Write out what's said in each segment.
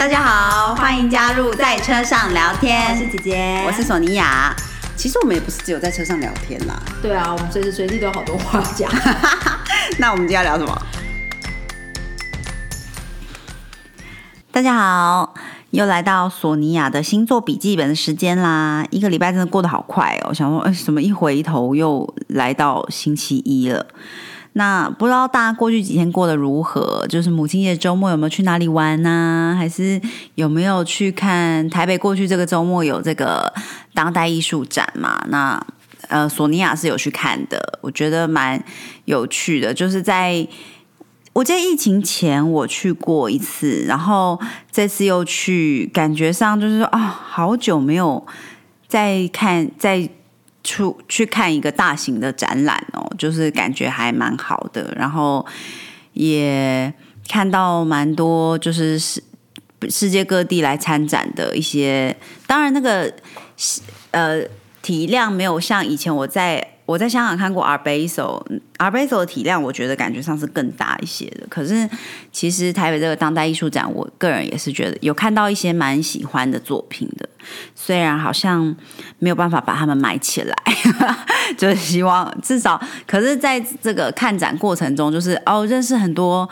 大家好，欢迎加入在车上聊天。我是姐姐，我是索尼娅。其实我们也不是只有在车上聊天啦。对啊，我们随时随地都有好多话讲。那我们今天要聊什么？大家好，又来到索尼娅的星座笔记本的时间啦！一个礼拜真的过得好快哦，想说，哎，怎么一回头又来到星期一了？那不知道大家过去几天过得如何？就是母亲节周末有没有去哪里玩呢？还是有没有去看台北？过去这个周末有这个当代艺术展嘛？那呃，索尼娅是有去看的，我觉得蛮有趣的。就是在我记得疫情前我去过一次，然后这次又去，感觉上就是说啊，好久没有再看再。出去看一个大型的展览哦，就是感觉还蛮好的，然后也看到蛮多就是世世界各地来参展的一些，当然那个呃体量没有像以前我在。我在香港看过 Art Basel，Art Basel 的体量我觉得感觉上是更大一些的。可是其实台北这个当代艺术展，我个人也是觉得有看到一些蛮喜欢的作品的。虽然好像没有办法把它们买起来，就是希望至少，可是在这个看展过程中，就是哦认识很多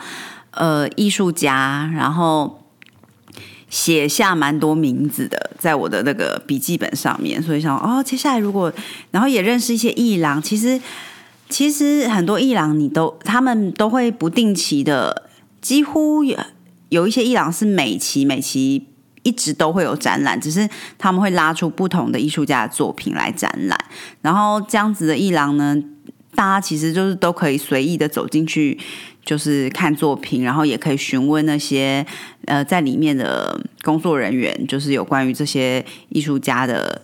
呃艺术家，然后。写下蛮多名字的，在我的那个笔记本上面，所以想哦，接下来如果，然后也认识一些艺廊，其实其实很多艺廊你都他们都会不定期的，几乎有有一些艺廊是每期每期一直都会有展览，只是他们会拉出不同的艺术家的作品来展览，然后这样子的艺廊呢，大家其实就是都可以随意的走进去。就是看作品，然后也可以询问那些呃在里面的工作人员，就是有关于这些艺术家的，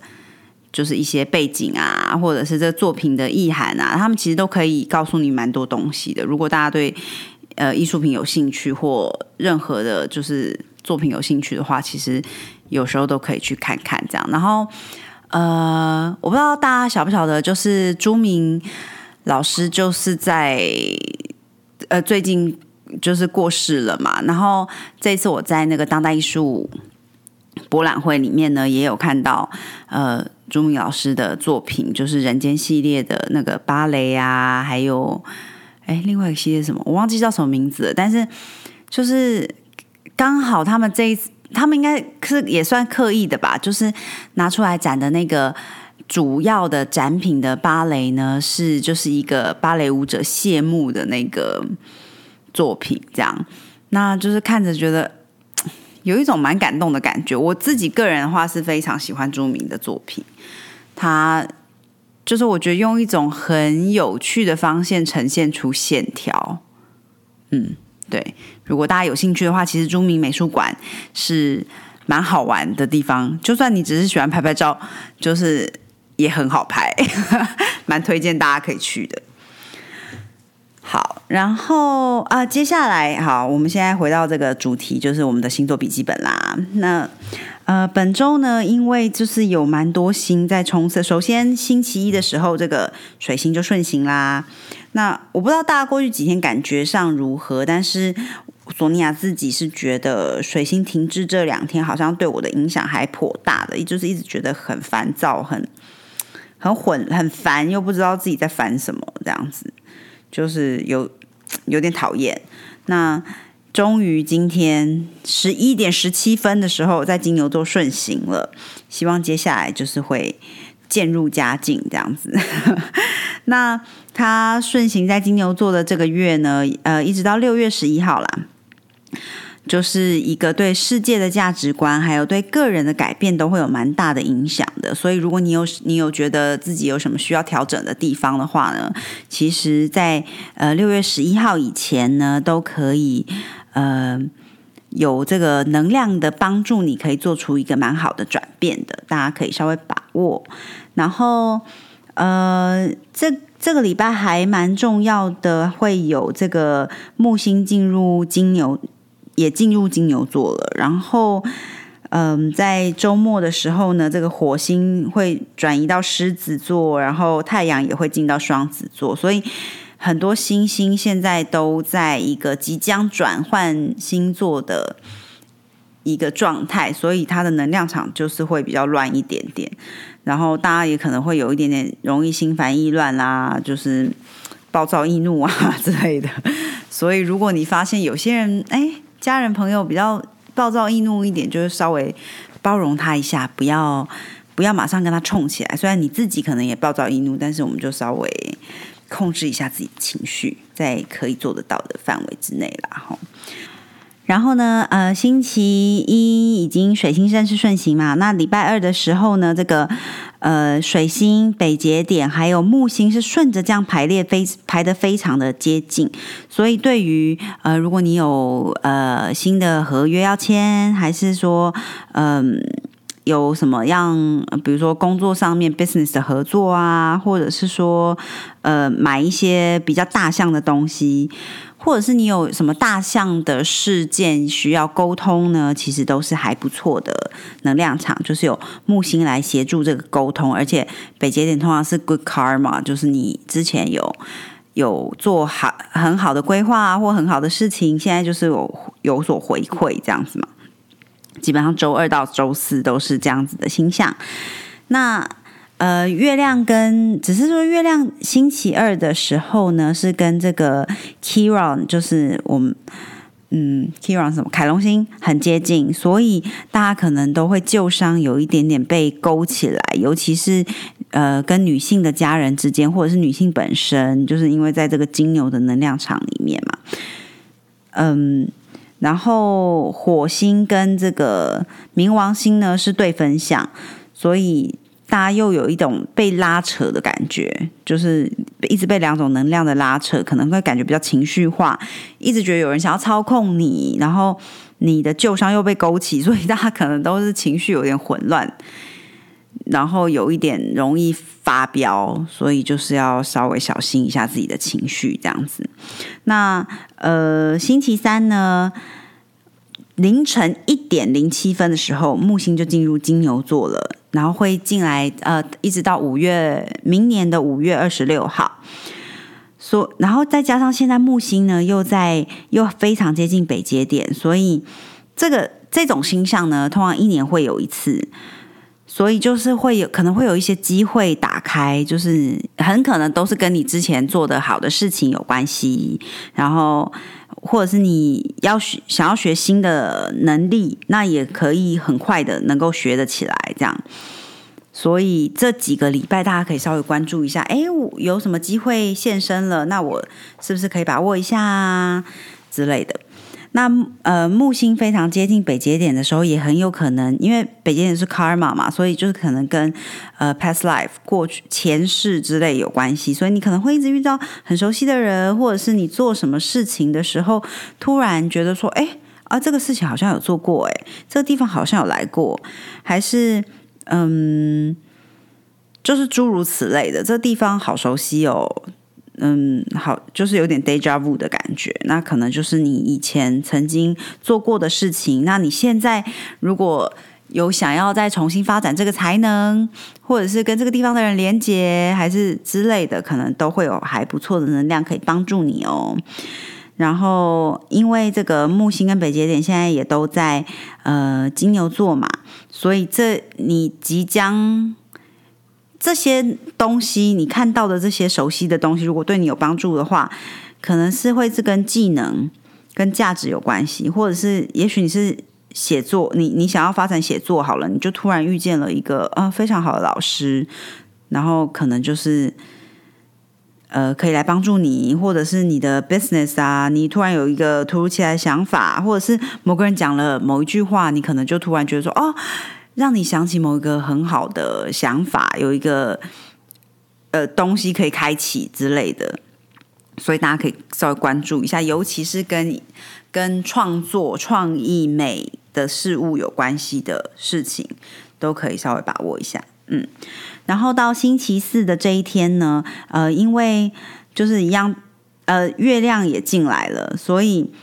就是一些背景啊，或者是这作品的意涵啊，他们其实都可以告诉你蛮多东西的。如果大家对呃艺术品有兴趣，或任何的就是作品有兴趣的话，其实有时候都可以去看看这样。然后呃，我不知道大家晓不晓得，就是朱明老师就是在。呃，最近就是过世了嘛，然后这次我在那个当代艺术博览会里面呢，也有看到呃朱明老师的作品，就是人间系列的那个芭蕾啊，还有哎另外一个系列什么，我忘记叫什么名字了，但是就是刚好他们这一次，他们应该是也算刻意的吧，就是拿出来展的那个。主要的展品的芭蕾呢，是就是一个芭蕾舞者谢幕的那个作品，这样，那就是看着觉得有一种蛮感动的感觉。我自己个人的话是非常喜欢朱明的作品，他就是我觉得用一种很有趣的方线呈现出线条。嗯，对，如果大家有兴趣的话，其实朱明美术馆是蛮好玩的地方，就算你只是喜欢拍拍照，就是。也很好拍，蛮推荐大家可以去的。好，然后啊，接下来好，我们现在回到这个主题，就是我们的星座笔记本啦。那呃，本周呢，因为就是有蛮多星在冲刺。首先，星期一的时候，这个水星就顺行啦。那我不知道大家过去几天感觉上如何，但是索尼娅自己是觉得水星停滞这两天，好像对我的影响还颇大的，就是一直觉得很烦躁，很。很混很烦，又不知道自己在烦什么，这样子就是有有点讨厌。那终于今天十一点十七分的时候，在金牛座顺行了，希望接下来就是会渐入佳境这样子。那他顺行在金牛座的这个月呢，呃，一直到六月十一号啦。就是一个对世界的价值观，还有对个人的改变都会有蛮大的影响的。所以，如果你有你有觉得自己有什么需要调整的地方的话呢，其实，在呃六月十一号以前呢，都可以呃有这个能量的帮助，你可以做出一个蛮好的转变的。大家可以稍微把握。然后，呃，这这个礼拜还蛮重要的，会有这个木星进入金牛。也进入金牛座了，然后，嗯，在周末的时候呢，这个火星会转移到狮子座，然后太阳也会进到双子座，所以很多星星现在都在一个即将转换星座的一个状态，所以它的能量场就是会比较乱一点点。然后大家也可能会有一点点容易心烦意乱啦，就是暴躁易怒啊之类的。所以如果你发现有些人哎，家人朋友比较暴躁易怒一点，就是稍微包容他一下，不要不要马上跟他冲起来。虽然你自己可能也暴躁易怒，但是我们就稍微控制一下自己的情绪，在可以做得到的范围之内啦。哈。然后呢，呃，星期一已经水星正式顺行嘛，那礼拜二的时候呢，这个呃水星北节点还有木星是顺着这样排列，非排的非常的接近，所以对于呃如果你有呃新的合约要签，还是说嗯有什么样，比如说工作上面 business 的合作啊，或者是说呃买一些比较大项的东西。或者是你有什么大象的事件需要沟通呢？其实都是还不错的能量场，就是有木星来协助这个沟通，而且北节点通常是 good karma，就是你之前有有做好很好的规划或很好的事情，现在就是有有所回馈这样子嘛。基本上周二到周四都是这样子的星象。那呃，月亮跟只是说月亮星期二的时候呢，是跟这个 Kiron，就是我们嗯 Kiron 什么凯龙星很接近，所以大家可能都会旧伤有一点点被勾起来，尤其是呃跟女性的家人之间，或者是女性本身，就是因为在这个金牛的能量场里面嘛，嗯，然后火星跟这个冥王星呢是对分相，所以。大家又有一种被拉扯的感觉，就是一直被两种能量的拉扯，可能会感觉比较情绪化，一直觉得有人想要操控你，然后你的旧伤又被勾起，所以大家可能都是情绪有点混乱，然后有一点容易发飙，所以就是要稍微小心一下自己的情绪这样子。那呃，星期三呢？凌晨一点零七分的时候，木星就进入金牛座了，然后会进来，呃，一直到五月明年的五月二十六号。所，然后再加上现在木星呢，又在又非常接近北节点，所以这个这种星象呢，通常一年会有一次，所以就是会有可能会有一些机会打开，就是很可能都是跟你之前做的好的事情有关系，然后。或者是你要学想要学新的能力，那也可以很快的能够学得起来。这样，所以这几个礼拜大家可以稍微关注一下，哎，有什么机会现身了？那我是不是可以把握一下之类的？那呃，木星非常接近北节点的时候，也很有可能，因为北节点是 karma 嘛，所以就是可能跟呃 past life 过去前世之类有关系，所以你可能会一直遇到很熟悉的人，或者是你做什么事情的时候，突然觉得说，哎啊，这个事情好像有做过，哎，这个地方好像有来过，还是嗯，就是诸如此类的，这个地方好熟悉哦。嗯，好，就是有点 deja vu 的感觉。那可能就是你以前曾经做过的事情。那你现在如果有想要再重新发展这个才能，或者是跟这个地方的人连接，还是之类的，可能都会有还不错的能量可以帮助你哦。然后，因为这个木星跟北节点现在也都在呃金牛座嘛，所以这你即将。这些东西你看到的这些熟悉的东西，如果对你有帮助的话，可能是会是跟技能、跟价值有关系，或者是也许你是写作，你你想要发展写作好了，你就突然遇见了一个呃非常好的老师，然后可能就是呃可以来帮助你，或者是你的 business 啊，你突然有一个突如其来的想法，或者是某个人讲了某一句话，你可能就突然觉得说哦。让你想起某一个很好的想法，有一个呃东西可以开启之类的，所以大家可以稍微关注一下，尤其是跟跟创作、创意、美的事物有关系的事情，都可以稍微把握一下。嗯，然后到星期四的这一天呢，呃，因为就是一样，呃，月亮也进来了，所以。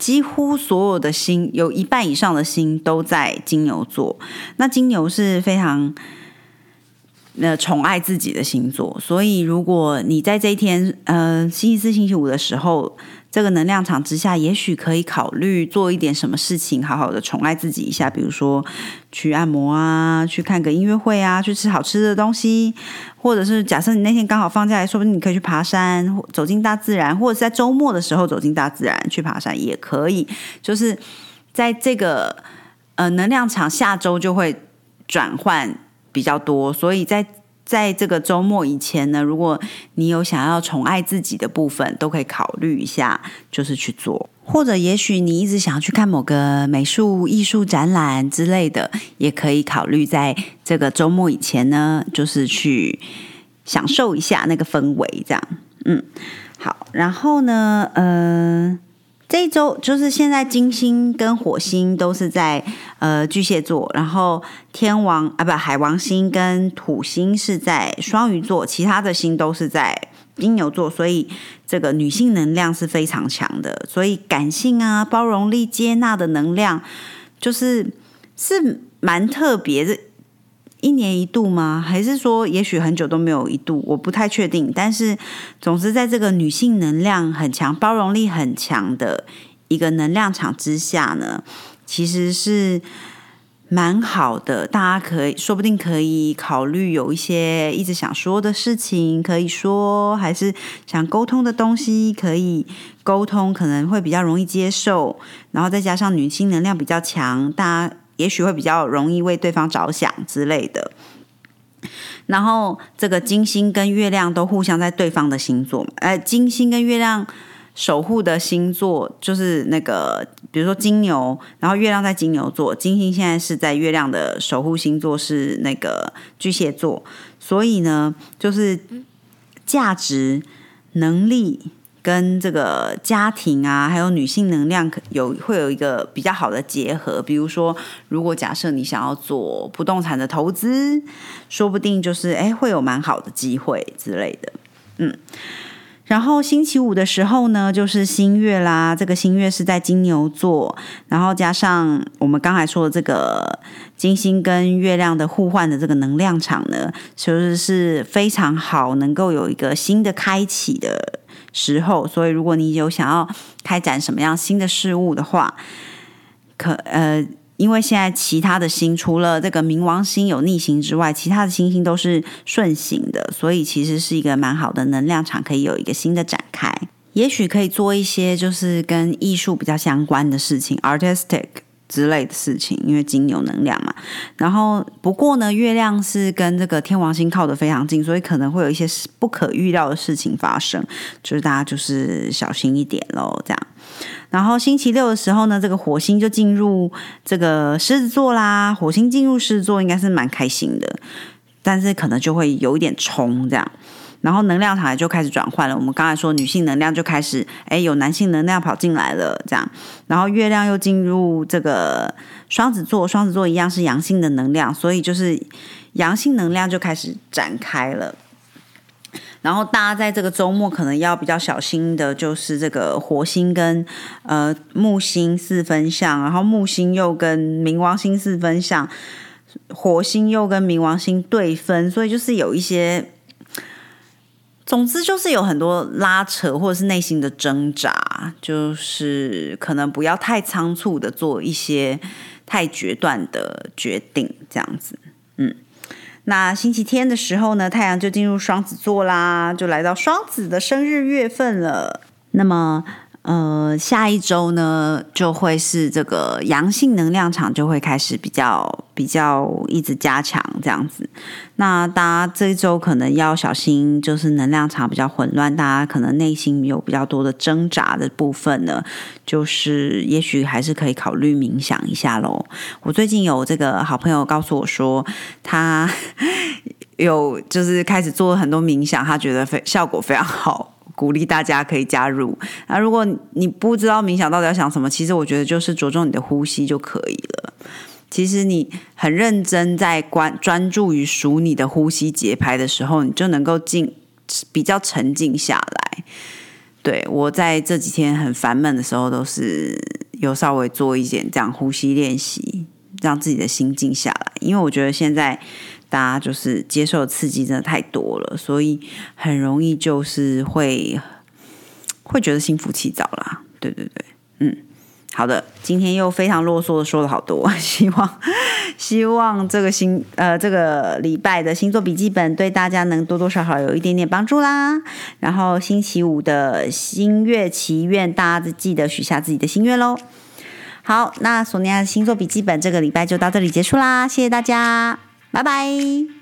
几乎所有的星，有一半以上的星都在金牛座。那金牛是非常呃宠爱自己的星座，所以如果你在这一天，呃，星期四、星期五的时候，这个能量场之下，也许可以考虑做一点什么事情，好好的宠爱自己一下，比如说去按摩啊，去看个音乐会啊，去吃好吃的东西，或者是假设你那天刚好放假来说不定你可以去爬山，走进大自然，或者是在周末的时候走进大自然去爬山也可以。就是在这个呃能量场下周就会转换比较多，所以在。在这个周末以前呢，如果你有想要宠爱自己的部分，都可以考虑一下，就是去做。或者也许你一直想要去看某个美术艺术展览之类的，也可以考虑在这个周末以前呢，就是去享受一下那个氛围。这样，嗯，好。然后呢，呃。这一周就是现在，金星跟火星都是在呃巨蟹座，然后天王啊不海王星跟土星是在双鱼座，其他的星都是在金牛座，所以这个女性能量是非常强的，所以感性啊、包容力、接纳的能量，就是是蛮特别的。一年一度吗？还是说，也许很久都没有一度？我不太确定。但是，总之，在这个女性能量很强、包容力很强的一个能量场之下呢，其实是蛮好的。大家可以说不定可以考虑有一些一直想说的事情可以说，还是想沟通的东西可以沟通，可能会比较容易接受。然后再加上女性能量比较强，大家。也许会比较容易为对方着想之类的，然后这个金星跟月亮都互相在对方的星座，呃，金星跟月亮守护的星座就是那个，比如说金牛，然后月亮在金牛座，金星现在是在月亮的守护星座是那个巨蟹座，所以呢，就是价值能力。跟这个家庭啊，还有女性能量有会有一个比较好的结合。比如说，如果假设你想要做不动产的投资，说不定就是哎会有蛮好的机会之类的。嗯，然后星期五的时候呢，就是新月啦。这个新月是在金牛座，然后加上我们刚才说的这个金星跟月亮的互换的这个能量场呢，其实是非常好，能够有一个新的开启的。时候，所以如果你有想要开展什么样新的事物的话，可呃，因为现在其他的星除了这个冥王星有逆行之外，其他的星星都是顺行的，所以其实是一个蛮好的能量场，可以有一个新的展开。也许可以做一些就是跟艺术比较相关的事情，artistic。之类的事情，因为金牛能量嘛。然后不过呢，月亮是跟这个天王星靠得非常近，所以可能会有一些不可预料的事情发生，就是大家就是小心一点喽。这样。然后星期六的时候呢，这个火星就进入这个狮子座啦。火星进入狮子座应该是蛮开心的，但是可能就会有一点冲这样。然后能量场就开始转换了。我们刚才说女性能量就开始，哎，有男性能量跑进来了，这样。然后月亮又进入这个双子座，双子座一样是阳性的能量，所以就是阳性能量就开始展开了。然后大家在这个周末可能要比较小心的，就是这个火星跟呃木星四分相，然后木星又跟冥王星四分相，火星又跟冥王星对分，所以就是有一些。总之就是有很多拉扯，或者是内心的挣扎，就是可能不要太仓促的做一些太决断的决定，这样子。嗯，那星期天的时候呢，太阳就进入双子座啦，就来到双子的生日月份了。那么。呃，下一周呢，就会是这个阳性能量场就会开始比较比较一直加强这样子。那大家这一周可能要小心，就是能量场比较混乱，大家可能内心有比较多的挣扎的部分呢，就是也许还是可以考虑冥想一下喽。我最近有这个好朋友告诉我说，他有就是开始做很多冥想，他觉得非效果非常好。鼓励大家可以加入。那如果你不知道冥想到底要想什么，其实我觉得就是着重你的呼吸就可以了。其实你很认真在关专注于数你的呼吸节拍的时候，你就能够静比较沉静下来。对我在这几天很烦闷的时候，都是有稍微做一点这样呼吸练习，让自己的心静下来。因为我觉得现在。大家就是接受刺激真的太多了，所以很容易就是会会觉得心浮气躁啦。对对对，嗯，好的，今天又非常啰嗦的说了好多，希望希望这个星呃这个礼拜的星座笔记本对大家能多多少少有一点点帮助啦。然后星期五的星月祈愿，大家记得许下自己的心愿喽。好，那索尼娅的星座笔记本这个礼拜就到这里结束啦，谢谢大家，拜拜。